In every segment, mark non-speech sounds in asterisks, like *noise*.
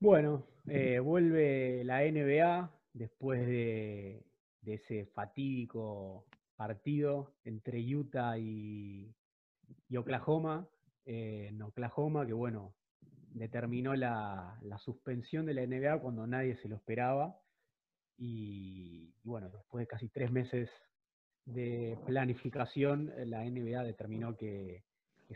Bueno, eh, vuelve la NBA después de, ese fatídico partido entre Utah y, Oklahoma. Eh, en Oklahoma, que bueno, determinó la, suspensión de la NBA cuando nadie se lo esperaba. Y, bueno, después de casi tres meses de planificación, la NBA determinó que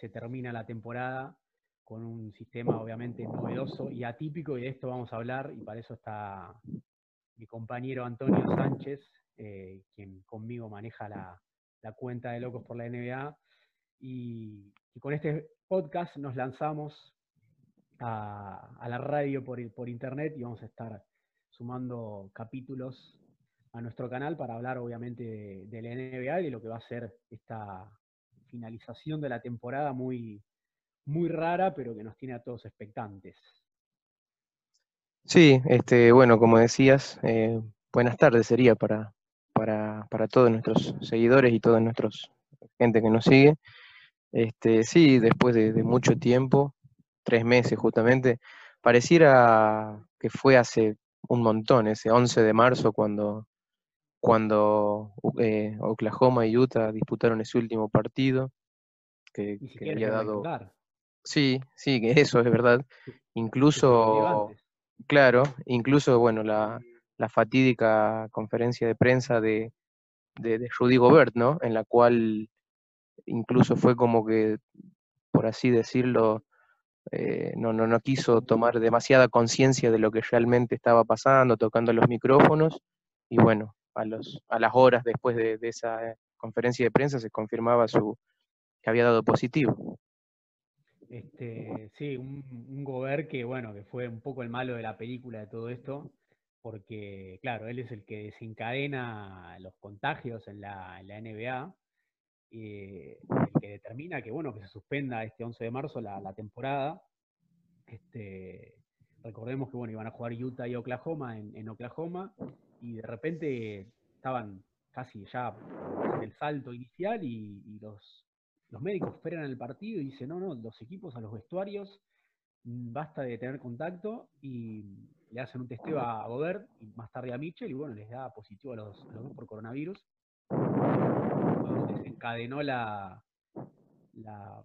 se termina la temporada con un sistema obviamente novedoso y atípico, y de esto vamos a hablar, y para eso está mi compañero Antonio Sánchez, eh, quien conmigo maneja la, cuenta de Locos por la NBA. Y, con este podcast nos lanzamos a, la radio por, por, internet y vamos a estar sumando capítulos a nuestro canal para hablar obviamente de, de la NBA y de lo que va a ser esta finalización de la temporada muy, muy rara, pero que nos tiene a todos expectantes. Sí, este, bueno, como decías, eh, buenas tardes sería para, para, todos nuestros seguidores y toda nuestra gente que nos sigue. Este, sí, después de, mucho tiempo, tres meses justamente, pareciera que fue hace un montón, ese 11 de marzo, cuando, cuando eh, Oklahoma y Utah disputaron ese último partido, que, que había dado... Sí, sí, que eso es verdad. Incluso, claro, incluso, bueno, la, fatídica conferencia de prensa de, de, Rudy Gobert, ¿no? En la cual incluso fue como que, por así decirlo, eh, no, no, no quiso tomar demasiada conciencia de lo que realmente estaba pasando, tocando los micrófonos, y bueno, a, los, a las horas después de, de esa conferencia de prensa se confirmaba su, que había dado positivo. Este, sí, un, un que, bueno, que fue un poco el malo de la película de todo esto, porque, claro, él es el que desencadena los contagios en la, NBA, eh, el que determina que, bueno, que se suspenda este 11 de marzo la, temporada. Este, recordemos que, bueno, iban a jugar Utah y Oklahoma en, Oklahoma, y de repente estaban casi ya en el salto inicial y los los médicos frenan el partido y dicen, no, no, los equipos a los vestuarios, mm, basta de tener contacto y le hacen un testeo a Gobert y más tarde a Mitchell y bueno, les da positivo a los, dos por coronavirus. Desencadenó la, la,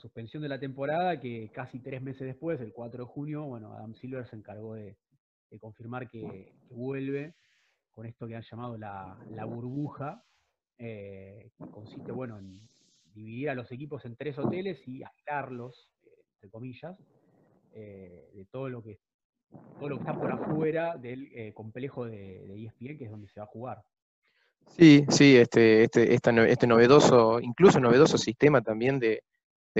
suspensión de la temporada que casi tres meses después, el 4 de junio, bueno, Adam Silver se encargó de, confirmar que, vuelve con esto que han llamado la, burbuja, eh, que consiste, bueno, en dividir a los equipos en tres hoteles y aislarlos, eh, entre comillas, eh, de todo lo que todo lo que está por afuera del eh, complejo de, de, ESPN, que es donde se va a jugar. Sí, sí, este, este, este novedoso, incluso novedoso sistema también de,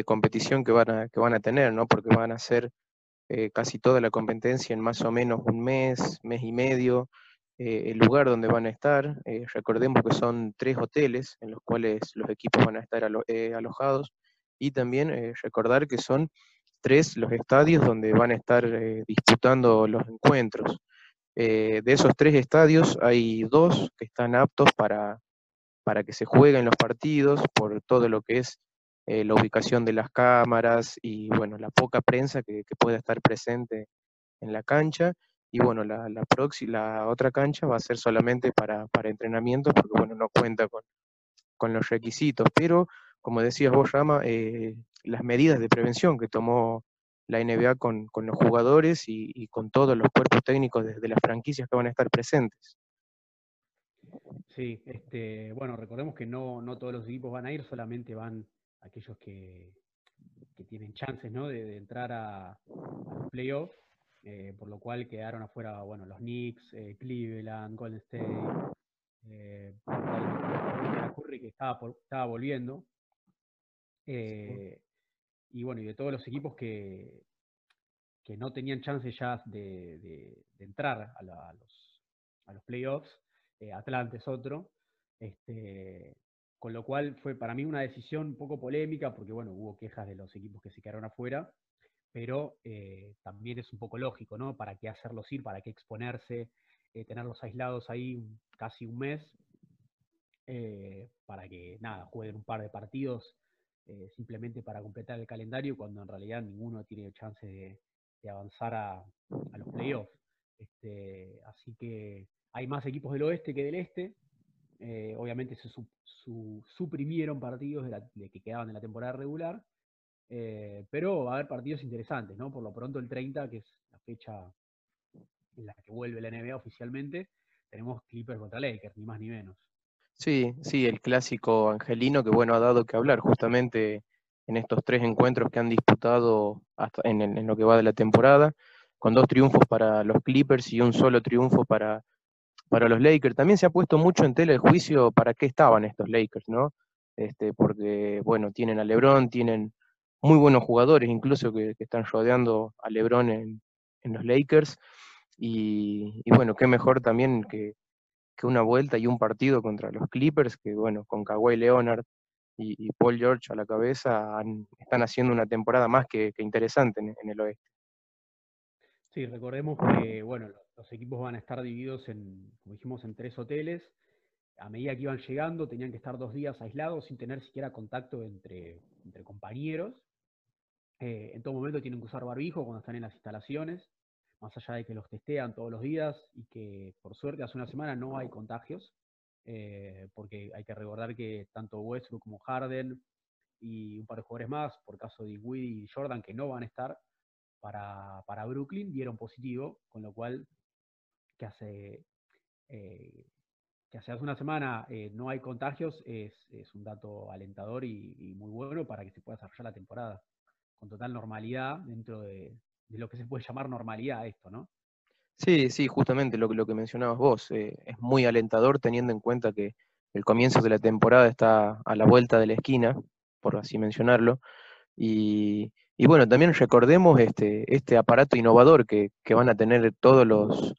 competición que van, a, que van a tener, ¿no? Porque van a hacer casi toda la competencia en más o menos un mes, mes y medio, eh, el lugar donde van a estar. Eh, recordemos que son tres hoteles en los cuales los equipos van a estar eh, alojados y también recordar que son tres los estadios donde van a estar disputando los encuentros. de esos tres estadios hay dos que están aptos para, para que se jueguen los partidos por todo lo que es la ubicación de las cámaras y bueno, la poca prensa que, que pueda estar presente en la cancha y bueno, la, la, la otra cancha va a ser solamente para, para entrenamiento porque bueno, no cuenta con, con, los requisitos. Pero, como decías vos, Rama, eh, las medidas de prevención que tomó la NBA con, con los jugadores y, con todos los cuerpos técnicos de, las franquicias que van a estar presentes. Sí, este, bueno, recordemos que no, no todos los equipos van a ir, solamente van aquellos que, que tienen chances ¿no? de, entrar a, a los playoffs eh, por lo cual quedaron afuera, bueno, los Knicks, eh, Cleveland, Golden State, eh, Curry que estaba, estaba volviendo. y bueno, y de todos los equipos que, que no tenían chance ya de, entrar a, los, a los playoffs, Atlanta es otro. Este, con lo cual fue para mí una decisión un poco polémica, porque bueno, hubo quejas de los equipos que se quedaron afuera, pero eh, también es un poco lógico, ¿no? ¿Para qué hacerlos ir? ¿Para qué exponerse? Eh, tenerlos aislados ahí casi un mes, eh, para que, nada, jueguen un par de partidos simplemente para completar el calendario, cuando en realidad ninguno tiene chance de, avanzar a, los playoffs. Este, así que hay más equipos del oeste que del este. Obviamente se suprimieron partidos de, que quedaban en la temporada regular, eh, pero va a haber partidos interesantes, ¿no? Por lo pronto el 30, que es la fecha en la que vuelve la NBA oficialmente, tenemos Clippers contra Lakers, ni más ni menos. Sí, sí, el clásico angelino que bueno ha dado que hablar justamente en estos tres encuentros que han disputado en, lo que va de la temporada, con dos triunfos para los Clippers y un solo triunfo para, para los Lakers. También se ha puesto mucho en tela el juicio para qué estaban estos Lakers, ¿no? Este, porque, bueno, tienen a LeBron, tienen muy buenos jugadores, incluso que, están rodeando a LeBron en, los Lakers. Y, bueno, qué mejor también que, una vuelta y un partido contra los Clippers, que bueno, con Kawhi Leonard y, Paul George a la cabeza están haciendo una temporada más que, interesante en, el oeste. Sí, recordemos que bueno, los equipos van a estar divididos en, como dijimos, en tres hoteles. A medida que iban llegando, tenían que estar dos días aislados sin tener siquiera contacto entre, entre compañeros. Eh, en todo momento tienen que usar barbijo cuando están en las instalaciones, más allá de que los testean todos los días y que por suerte hace una semana no hay contagios, eh, porque hay que recordar que tanto Westbrook como Harden y un par de jugadores más, por caso de Woody y Jordan, que no van a estar para, para Brooklyn, dieron positivo, con lo cual que hace, eh, que hace una semana no hay contagios es, un dato alentador y, muy bueno para que se pueda desarrollar la temporada con total normalidad dentro de, lo que se puede llamar normalidad esto, ¿no? Sí, sí, justamente lo, lo que mencionabas vos. Eh, es muy alentador teniendo en cuenta que el comienzo de la temporada está a la vuelta de la esquina, por así mencionarlo. Y, bueno, también recordemos este, este aparato innovador que, van a tener todos los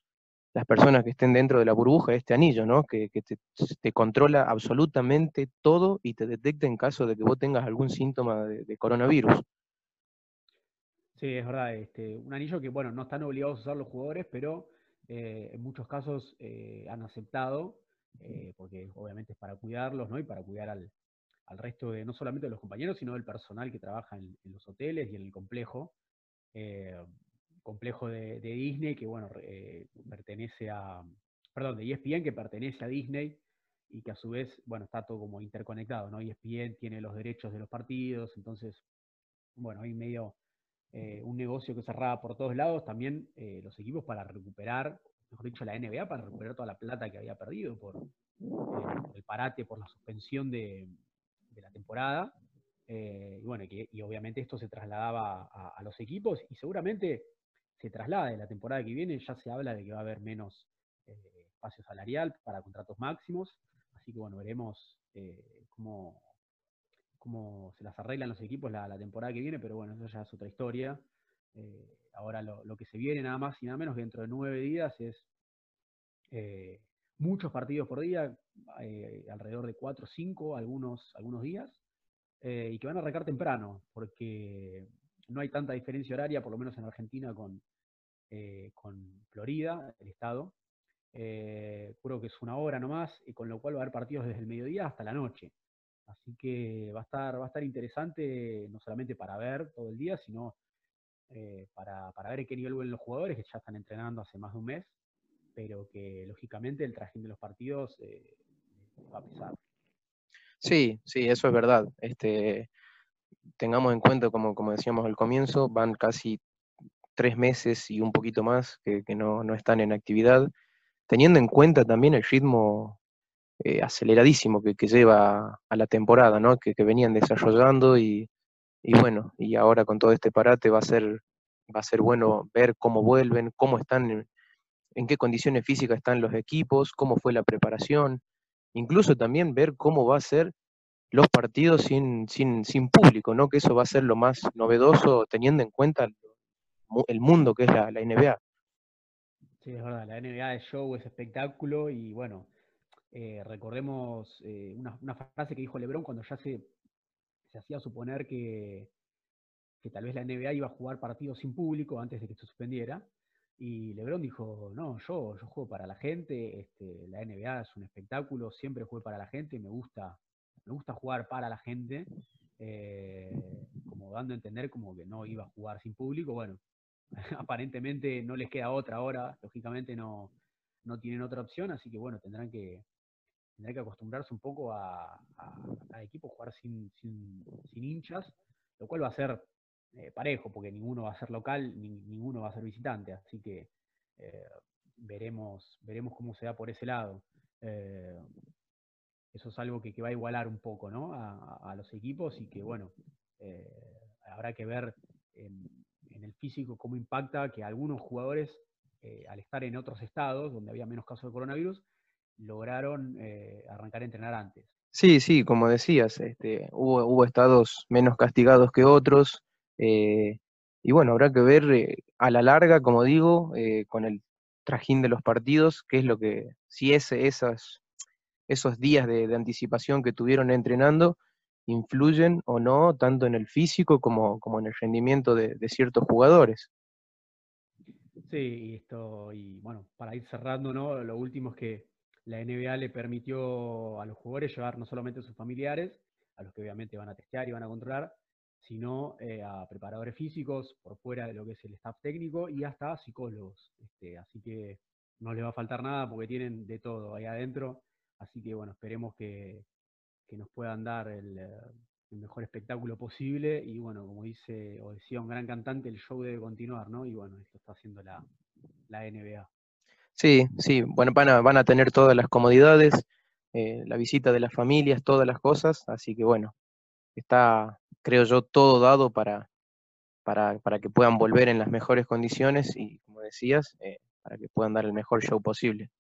las personas que estén dentro de la burbuja, este anillo, ¿no? Que, te, te, controla absolutamente todo y te detecta en caso de que vos tengas algún síntoma de coronavirus. Sí, es verdad. Este, un anillo que, bueno, no están obligados a usar los jugadores, pero eh, en muchos casos eh, han aceptado, eh, porque obviamente es para cuidarlos, ¿no? Y para cuidar al, resto de, no solamente de los compañeros, sino del personal que trabaja en, los hoteles y en el complejo. complejo de, Disney, que, bueno, pertenece a, perdón, de ESPN, que pertenece a Disney y que a su vez, bueno, está todo como interconectado, ¿no? ESPN tiene los derechos de los partidos, entonces, bueno, hay medio eh, un negocio que cerraba por todos lados, también eh, los equipos para recuperar, mejor dicho, la NBA para recuperar toda la plata que había perdido por, eh, el parate, por la suspensión de, la temporada. y bueno, y obviamente esto se trasladaba a, los equipos y seguramente se traslada de la temporada que viene, ya se habla de que va a haber menos espacio salarial para contratos máximos, así que bueno, veremos cómo, cómo se las arreglan los equipos la, temporada que viene, pero bueno, eso ya es otra historia. Eh, ahora lo, que se viene nada más y nada menos dentro de nueve días es eh, muchos partidos por día, eh, alrededor de cuatro o cinco algunos, algunos días, y que van a arrancar temprano, porque no hay tanta diferencia horaria, por lo menos en Argentina, con, con Florida, el estado. creo que es una hora nomás, y con lo cual va a haber partidos desde el mediodía hasta la noche. Así que va a estar, va a estar interesante, no solamente para ver todo el día, sino eh, para, ver en qué nivel vuelven los jugadores que ya están entrenando hace más de un mes, pero que lógicamente el trajín de los partidos eh, va a pesar. Sí, sí, eso es verdad. Este, tengamos en cuenta, como, como decíamos al comienzo, van casi tres meses y un poquito más que, no, no, están en actividad, teniendo en cuenta también el ritmo eh, aceleradísimo que, lleva a la temporada, ¿no? Que, venían desarrollando y, bueno, y ahora con todo este parate va a ser, va a ser bueno ver cómo vuelven, cómo están, en, qué condiciones físicas están los equipos, cómo fue la preparación, incluso también ver cómo va a ser los partidos sin, sin, sin público, ¿no? Que eso va a ser lo más novedoso teniendo en cuenta el mundo que es la, la NBA. Sí, es verdad, la NBA es show, es espectáculo y bueno, eh, recordemos eh, una, frase que dijo Lebron cuando ya se, se hacía suponer que, que, tal vez la NBA iba a jugar partidos sin público antes de que se suspendiera. Y Lebron dijo, no, yo, yo juego para la gente, este, la NBA es un espectáculo, siempre juego para la gente, me gusta, me gusta jugar para la gente, eh, como dando a entender como que no iba a jugar sin público. Bueno, *laughs* aparentemente no les queda otra ahora, lógicamente no, no tienen otra opción, así que bueno, tendrán que, tendrán que acostumbrarse un poco a, a, equipo jugar sin, sin, hinchas, lo cual va a ser eh, parejo, porque ninguno va a ser local, ni, ninguno va a ser visitante, así que eh, veremos, veremos cómo se da por ese lado. Eh, eso es algo que, va a igualar un poco ¿no? a, los equipos y que, bueno, habrá que ver en, el físico cómo impacta que algunos jugadores, al estar en otros estados donde había menos casos de coronavirus, lograron arrancar a entrenar antes. Sí, sí, como decías, este, hubo, hubo estados menos castigados que otros, eh, y bueno, habrá que ver eh, a la larga, como digo, eh, con el trajín de los partidos, qué es lo que, si ese, esas, esos días de, anticipación que tuvieron entrenando influyen o no tanto en el físico como, como en el rendimiento de, ciertos jugadores. Sí, esto, y bueno, para ir cerrando, ¿no? Lo último es que la NBA le permitió a los jugadores llevar no solamente a sus familiares, a los que obviamente van a testear y van a controlar, sino eh, a preparadores físicos por fuera de lo que es el staff técnico y hasta psicólogos. Este, así que no les va a faltar nada porque tienen de todo ahí adentro. Así que bueno, esperemos que, nos puedan dar el, eh, el, mejor espectáculo posible. Y bueno, como dice o decía un gran cantante, el show debe continuar, ¿no? Y bueno, esto está haciendo la, la NBA. Sí, sí, bueno, van a, van a tener todas las comodidades, eh, la visita de las familias, todas las cosas, así que bueno, está, creo yo, todo dado para, para, que puedan volver en las mejores condiciones y, como decías, eh, para que puedan dar el mejor show posible.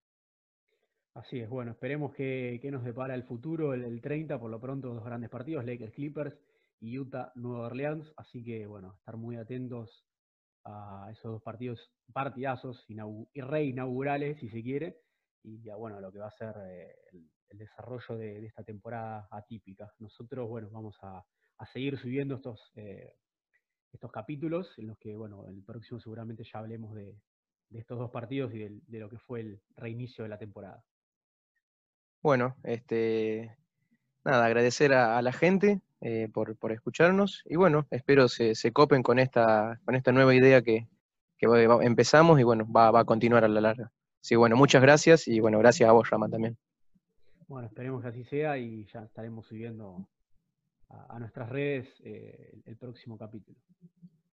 Así es, bueno, esperemos que, nos depara el futuro, el, el, 30, por lo pronto dos grandes partidos, Lakers Clippers y Utah Nueva Orleans, así que bueno, estar muy atentos a esos dos partidos, partidazos y reinaugurales, si se quiere, y ya bueno, lo que va a ser eh, el, desarrollo de, esta temporada atípica. Nosotros, bueno, vamos a, seguir subiendo estos, eh, estos capítulos, en los que, bueno, el próximo seguramente ya hablemos de, estos dos partidos y de, lo que fue el reinicio de la temporada. Bueno, este, nada, agradecer a la gente eh, por, escucharnos. Y bueno, espero se, se copen con esta, con esta nueva idea que, empezamos y bueno, va, a continuar a la larga. Sí, bueno, muchas gracias y bueno, gracias a vos, Rama, también. Bueno, esperemos que así sea y ya estaremos subiendo a, nuestras redes eh, el próximo capítulo.